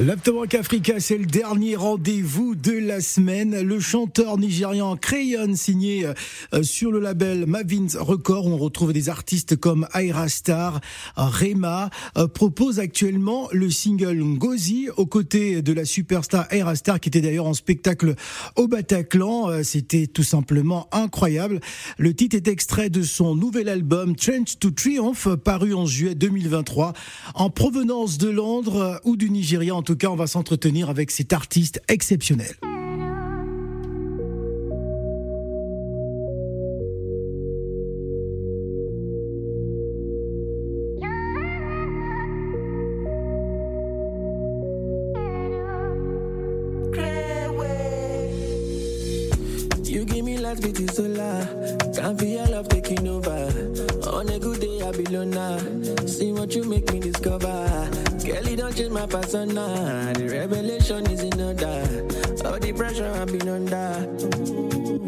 L'Afterwork Africa, c'est le dernier rendez-vous de la semaine. Le chanteur nigérian Crayon, signé euh, sur le label Mavins Record, on retrouve des artistes comme Aira Star, Rema, euh, propose actuellement le single Ngozi, aux côtés de la superstar Aira Star, qui était d'ailleurs en spectacle au Bataclan. Euh, c'était tout simplement incroyable. Le titre est extrait de son nouvel album Trench to Triumph, paru en juillet 2023, en provenance de Londres ou du Nigeria tout cas, on va s'entretenir avec cet artiste exceptionnel. Order. All the pressure I've been under.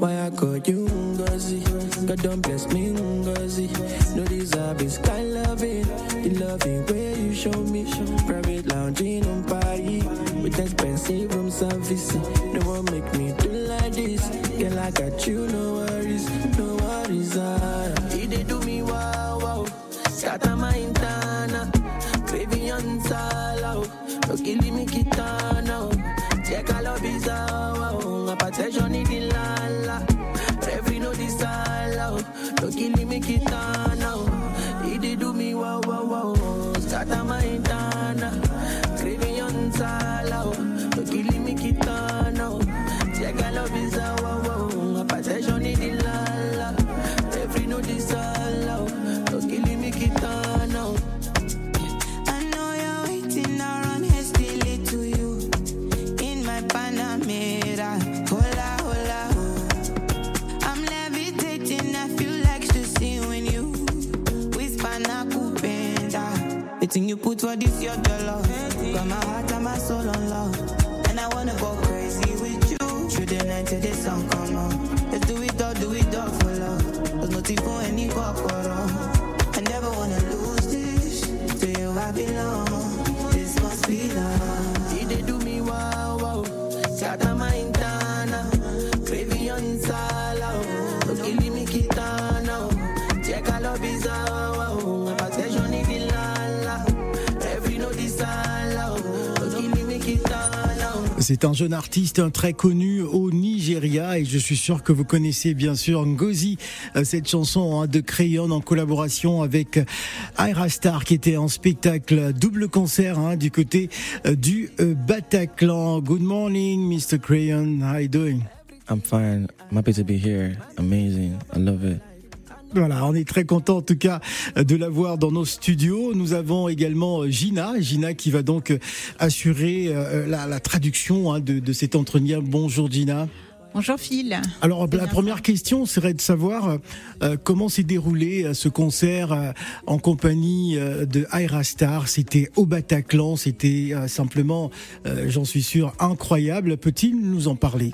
Why I call you Ngozi? God don't bless me Ngozi. No deserve is kind loving. The loving way you show me. Private lounging on party. With expensive room service. No one make me do like this. Girl, I got you, no put for this your dollar. Got my heart and my soul on love, and I wanna go crazy with you. Through the night till the sun come on. Let's do it all, do it all for love. There's nothing for any. I never wanna lose this. To you I belong. This must be love. C'est un jeune artiste très connu au Nigeria et je suis sûr que vous connaissez bien sûr Ngozi, euh, cette chanson hein, de Crayon en collaboration avec Ira Star qui était en spectacle double concert hein, du côté euh, du euh, Bataclan. Good morning, Mr. Crayon. How you doing? I'm fine. I'm happy to be here. Amazing. I love it. Voilà, on est très content en tout cas de l'avoir dans nos studios. Nous avons également Gina, Gina qui va donc assurer euh, la, la traduction hein, de, de cet entretien. Bonjour Gina. Bonjour Phil. Alors la première question serait de savoir euh, comment s'est déroulé euh, ce concert euh, en compagnie euh, de Aira Star. C'était au Bataclan, c'était euh, simplement, euh, j'en suis sûr, incroyable. Peut-il nous en parler?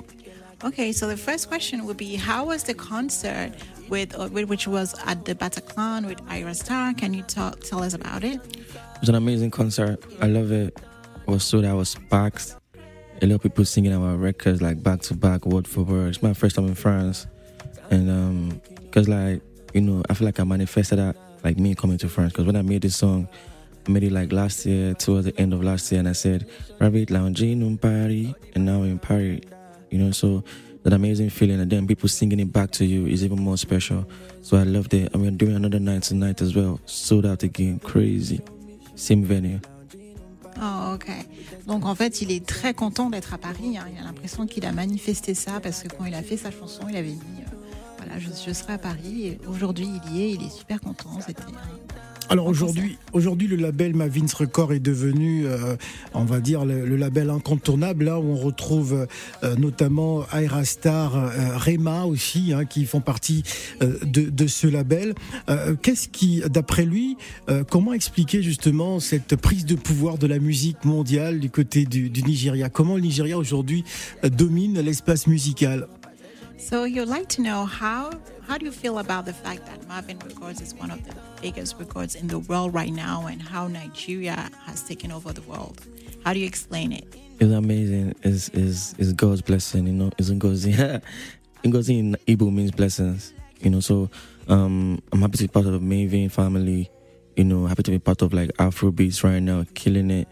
Okay, so the first question would be How was the concert with, uh, which was at the Bataclan with Ayra Starr? Can you talk, tell us about it? It was an amazing concert. I love it. Was so that was packed. A lot of people singing our records like back to back, word for word. It's my first time in France, and um, cause like you know, I feel like I manifested that like me coming to France. Cause when I made this song, I made it like last year, towards the end of last year, and I said, "Rabbit lounging in Paris," and now in Paris. You know, so that amazing feeling, and then people singing it back to you is even more special. So I loved it. And we're doing another night tonight as well. Sold out again, crazy. Same venue. Oh, ok. Donc en fait, il est très content d'être à Paris. hein. Il a l'impression qu'il a manifesté ça parce que quand il a fait sa chanson, il avait dit euh, voilà, je, je serai à Paris. Aujourd'hui, il y est. Il est super content. C'était Alors aujourd'hui, aujourd'hui, le label Mavins Record est devenu, euh, on va dire, le, le label incontournable, là où on retrouve euh, notamment Aira Star, euh, Rema aussi, hein, qui font partie euh, de, de ce label. Euh, Qu'est-ce qui, d'après lui, euh, comment expliquer justement cette prise de pouvoir de la musique mondiale du côté du, du Nigeria? Comment le Nigeria aujourd'hui euh, domine l'espace musical? So you'd like to know how how do you feel about the fact that Marvin Records is one of the biggest records in the world right now, and how Nigeria has taken over the world? How do you explain it? It's amazing. It's, it's, it's God's blessing, you know. It's Ngozi. Ngozi in Igbo means blessings, you know. So um, I'm happy to be part of the Mavin family, you know, happy to be part of like Afrobeats right now, killing it.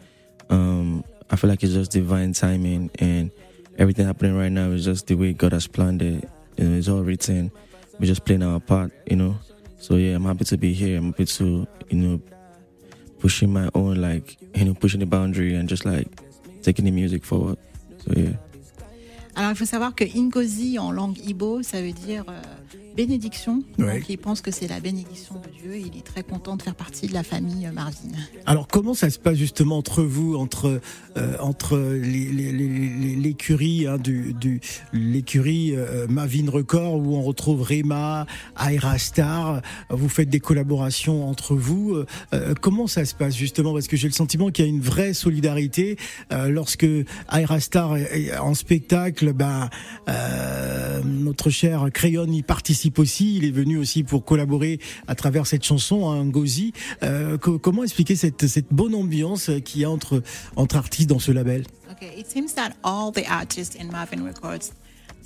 Um, I feel like it's just divine timing and everything happening right now is just the way God has planned it. You know, it's all written. We're just playing our part, you know. So yeah, I'm happy to be here. I'm happy to, you know, pushing my own like, you know, pushing the boundary and just like taking the music forward. So yeah. Alors il faut savoir que Ngozi en langue Igbo, ça veut dire euh, bénédiction. Ouais. Donc il pense que c'est la bénédiction de Dieu. Il est très content de faire partie de la famille euh, Marvin. Alors comment ça se passe justement entre vous, entre euh, entre les- les- les- les- l'écurie hein, du, du l'écurie euh, Mavin Record où on retrouve Rema, Aira Star, vous faites des collaborations entre vous. euh, comment ça se passe justement Parce que j'ai le sentiment qu'il y a une vraie solidarité lorsque Aira Star est en spectacle. Ben notre cher Crayon y participe aussi. Il est venu aussi pour collaborer à travers cette chanson, hein, Ngozi. Euh, co- comment expliquer cette, cette bonne ambiance qu'il y a entre, entre artistes dans ce label? Okay, it seems that all the artists in Marvin Records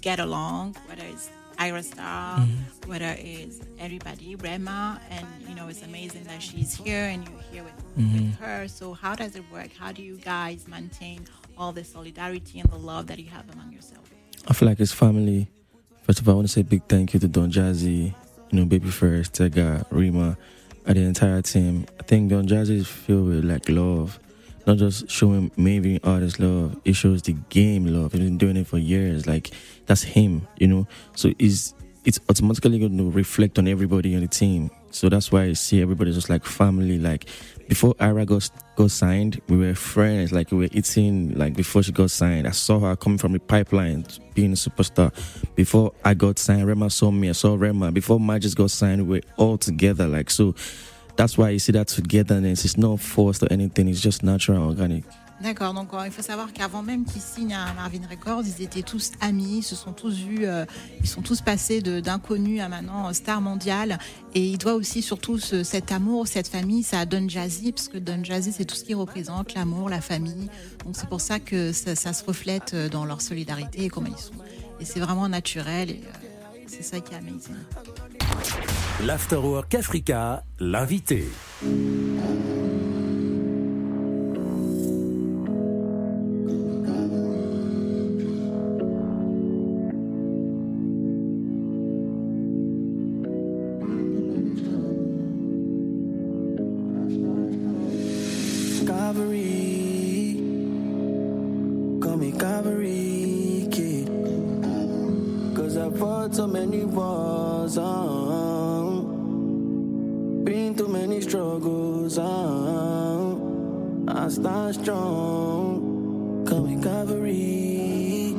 get along, whether it's Ira Star, whether it's everybody, Rema, and you know it's amazing that she's here and you're here with, with her. So how does it work? How do you guys maintain all the solidarity and the love that you have among yourselves? I feel like it's family. First of all, I want to say a big thank you to Don Jazzy, you know, Baby First, Tega, Rema, and the entire team. I think Don Jazzy is filled with like love, not just showing maybe artists love. It shows the game love. He's been doing it for years. Like that's him, you know. So it's it's automatically going to reflect on everybody on the team. So that's why I see everybody just like family. Like before Ayra got got signed, we were friends. Like we were eating. Like before she got signed, I saw her coming from the pipeline, being a superstar. Before I got signed, Rema saw me. I saw Rema. Before Magixx got signed, we were all together. Like so, that's why you see that togetherness. It's not forced or anything. It's just natural, organic. D'accord, donc euh, il faut savoir qu'avant même qu'ils signent à Marvin Records, ils étaient tous amis, ils se sont tous vus, euh, ils sont tous passés d'inconnus à maintenant euh, star mondiale. Et il doit aussi surtout ce- cet amour, cette famille, ça à Don Jazzy, parce que Don Jazzy c'est tout ce qui représente l'amour, la famille. Donc c'est pour ça que ça, se reflète dans leur solidarité et comment ils sont. Et c'est vraiment naturel et c'est ça qui est amazing. L'Afterwork Africa, l'invité. Cause I fought so many wars, um, been through many struggles, um, I stand strong. Call me Calvary,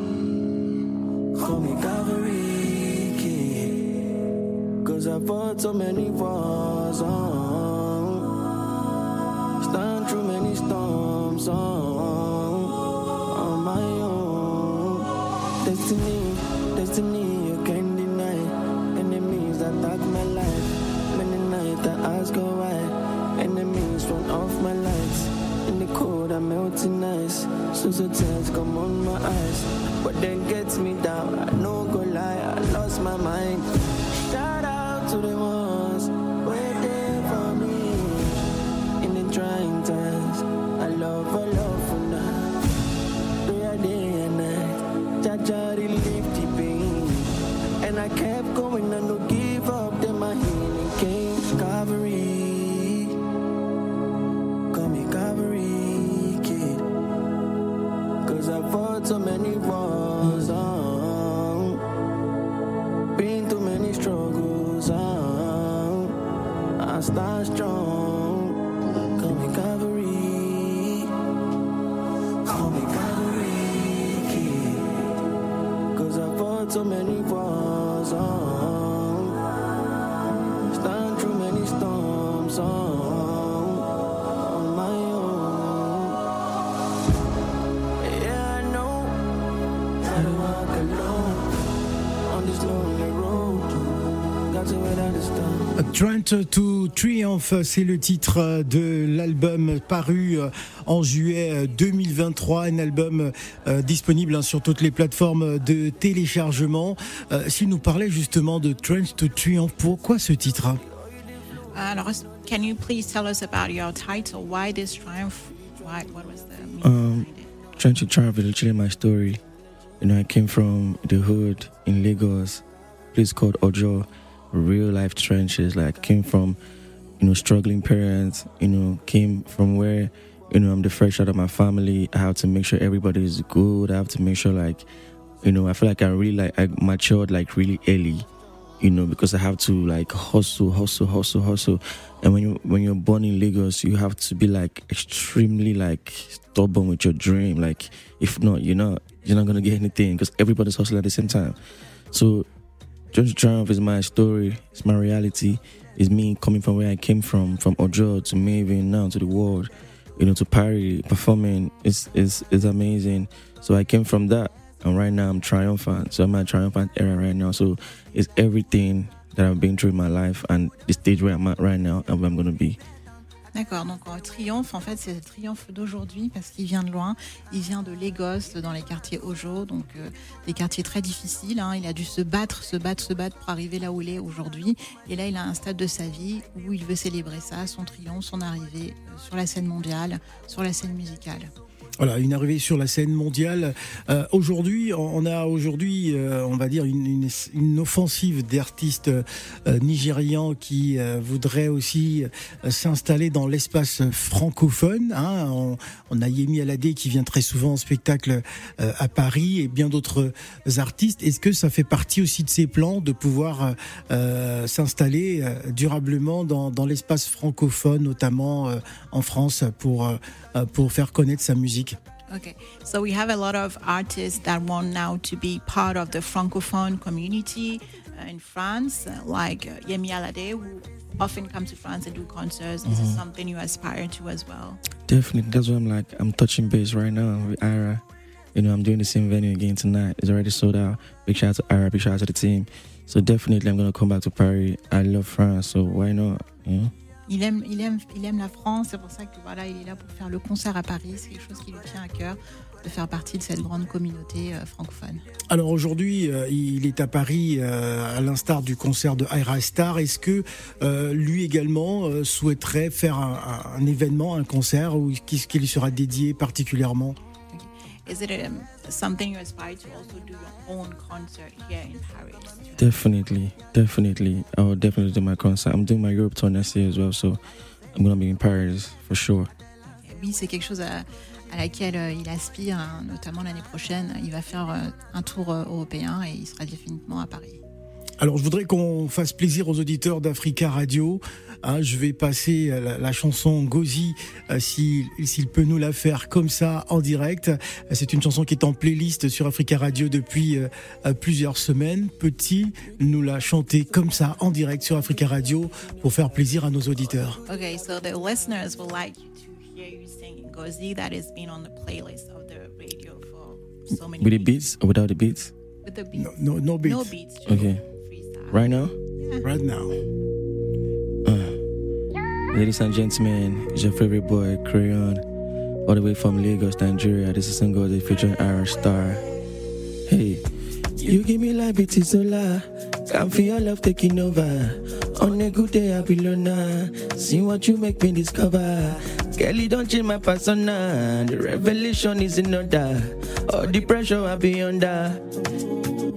call me Calvary. Cause I fought so many wars, um, stand through many storms on, on my own. Destiny, So so tears come on my eyes. But then Trent to Triumph, c'est le titre de l'album paru en juillet 2023, un album euh, disponible hein, sur toutes les plateformes de téléchargement. Euh, S'il nous parlait justement de Trent to Triumph, pourquoi ce titre hein? Alors, can you please tell us about your title? Why this triumph? Why, what was the meaning Um? Trying to travel, literally my story. You know, I came from the hood in Lagos, place called Ojo, real life trenches. Like, came from, you know, struggling parents. You know, came from where, you know, I'm the first out of my family. I have to make sure everybody is good. I have to make sure, like, you know, I feel like I really like I matured like really early. You know, because I have to like hustle, hustle, hustle, hustle. And when you when you're born in Lagos, you have to be like extremely like stubborn with your dream. Like if not, you're not you're not gonna get anything because everybody's hustling at the same time. So, Just Triumph is my story. It's my reality. It's me coming from where I came from, from Ojo to Mavin, now to the world. You know, to Paris, performing. It's it's it's amazing. So I came from that, and right now I'm triumphant. So I'm at triumphant era right now. So it's everything that I've been through in my life and the stage where I'm at right now and where I'm gonna be. D'accord, donc Triomphe, en fait, c'est le triomphe d'aujourd'hui parce qu'il vient de loin. Il vient de Lagos, dans les quartiers Ojo, donc euh, des quartiers très difficiles. hein. Il a dû se battre, se battre, se battre pour arriver là où il est aujourd'hui. Et là, il a un stade de sa vie où il veut célébrer ça, son triomphe, son arrivée euh, sur la scène mondiale, sur la scène musicale. Voilà, une arrivée sur la scène mondiale. Euh, aujourd'hui, on a aujourd'hui, euh, on va dire, une, une, offensive d'artistes euh, nigérians qui voudraient aussi s'installer dans l'espace francophone. Hein. On, a Yemi Alade qui vient très souvent en spectacle à Paris et bien d'autres artistes. Est-ce que ça fait partie aussi de ces plans de pouvoir s'installer durablement dans, dans l'espace francophone, notamment en France, pour, pour faire connaître sa musique Okay, so we have a lot of artists that want now to be part of the francophone community uh, in France, uh, like uh, Yemi Alade, who often come to France and do concerts. This is something you aspire to as well. Definitely, that's what I'm like. I'm touching base right now with Ayra. You know, I'm doing the same venue again tonight. It's already sold out. Big shout out to Ayra, big shout out to the team. So definitely, I'm gonna come back to Paris. I love France, so why not? You know. Il aime, il aime, il aime la France. C'est pour ça que voilà, il est là pour faire le concert à Paris. C'est quelque chose qui lui tient à cœur de faire partie de cette grande communauté euh, francophone. Alors aujourd'hui, euh, il est à Paris euh, à l'instar du concert de Ira Star. Est-ce que lui également souhaiterait faire un événement, un concert ou qu'est-ce qui lui sera dédié particulièrement? Is it um, something you aspire to also do your own concert here in Paris? Definitely, definitely. I will definitely do my concert. I'm doing my Europe tour next year as well, so I'm gonna be in Paris for sure. Oui, c'est quelque chose à, à laquelle euh, il aspire, hein, notamment l'année prochaine. Il va faire euh, un tour euh, européen et il sera définitivement à Paris. Alors je voudrais qu'on fasse plaisir aux auditeurs d'Africa Radio. Hein, je vais passer euh, la, la chanson Gozi euh, s'il peut nous la faire comme ça en direct. Euh, C'est une chanson qui est en playlist sur Africa Radio depuis euh, plusieurs semaines. Peut-il nous la chanter comme ça en direct sur Africa Radio pour faire plaisir à nos auditeurs? Okay, so the listeners would like you to hear you singing Gozi that has been on the playlist of the radio for so many With the beats or without the beats? With the beats. No, no, no beats. No beats. Okay. Freestyle. Right now? Right now. Uh, ladies and gentlemen, it's your favorite boy, Crayon, all the way from Lagos, Nigeria. This is Ngozi featuring Ayra Starr. Hey, you give me life, it is solar. Can feel your love taking over. On a good day, I'll be loner. See what you make me discover. Kelly, don't change my persona. The revelation is in order. All the pressure I be under.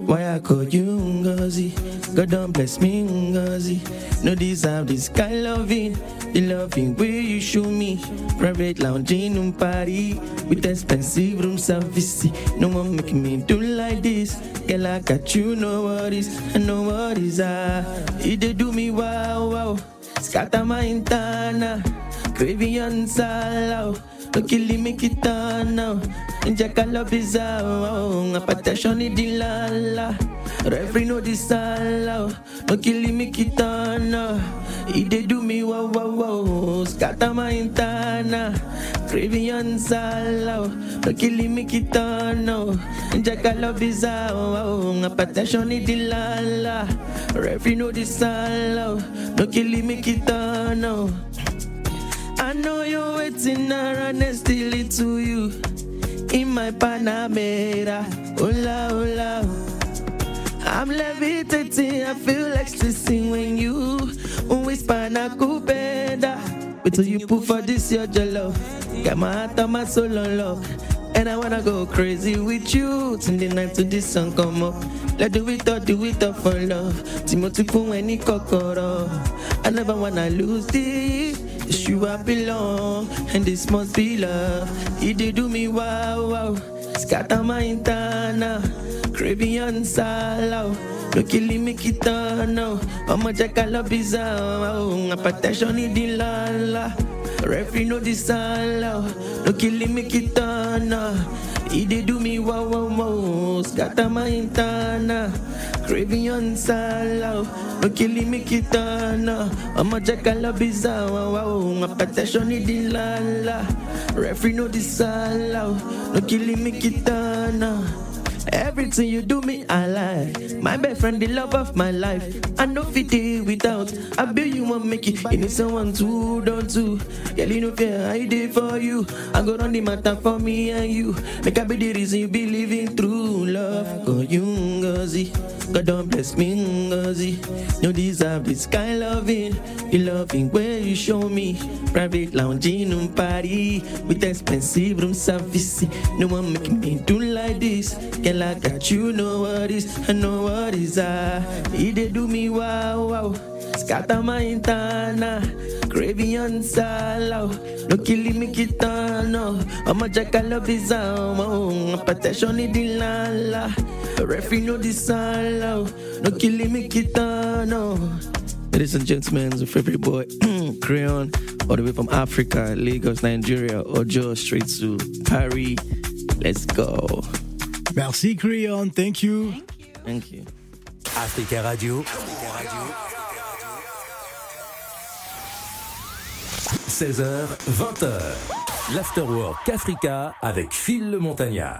Why I call you Ngozi? God don't bless me Ngozi. No deserve this kind loving. The loving way you show me. Private lounging in party with expensive room service. No one making me do like this. Girl, I got you, no worries, no worries. Ah, it do me wow wow. Scatter my internal. Craving on salao. Me kitana. Inject a love oh, is out. A passion in the lala. Referee know this all No oh. killing me kitana. He dey do me wow wow wow. My intana. Salo. No killing oh, me kitana. Wow. Hypertension dilala. This No me kitana. I know you're waiting around and still it to you in my Panamera. Hola, hola. I'm levitating, I feel ecstasy when you whisper na kupenda. Wait till you put for this your jello. Got my heart and my soul on lock. And I wanna go crazy with you till the night till the sun come up. Let's do it up, do it up for love. Timothy Pum any kokoro. I never wanna lose this. You I belong, and this must be love. It did do me wow wow. Scatter my intana. Caribbean salo. Oh. No killing me kitano. I'ma check a love bizarre. Uh, oh. Hypertension in the lala. Referee know this salo. Oh. No killing me kitana. He did do me wow wow wow. Scatter my intana. Caribbean a love bizarre. Wow, hypertension in the lala. Referee know this salo. No killing me kitana. Everything you do me, I like. My best friend, the love of my life. I know fit it without. I bet you want make it. You need someone to, don't to. Girl, you know fear, I did for you. I go on the matter for me and you. Make I be the reason you be living through love. Go you, Ngozi. God don't bless me, Ngozi. You deserve this kind of loving. The loving where you show me. Private lounging on party with expensive room service. No one making me do like this. Girl, I got you, know what is, I know what is I. He did do me wow wow. Scatter my intana, craving on salo. No killing me kitano. I'm a jack, I love his arm. Hypertension in the lala. Referee know this salo. No killing me kitano. Ladies and gentlemen, it's your favorite boy, Crayon, all the way from Africa, Lagos, Nigeria, Ojo, straight to Paris. Let's go. Merci Creon, thank you. Thank you. Africa Radio. 16h, 20h. L'Afterwork Africa avec Phil le Montagnard.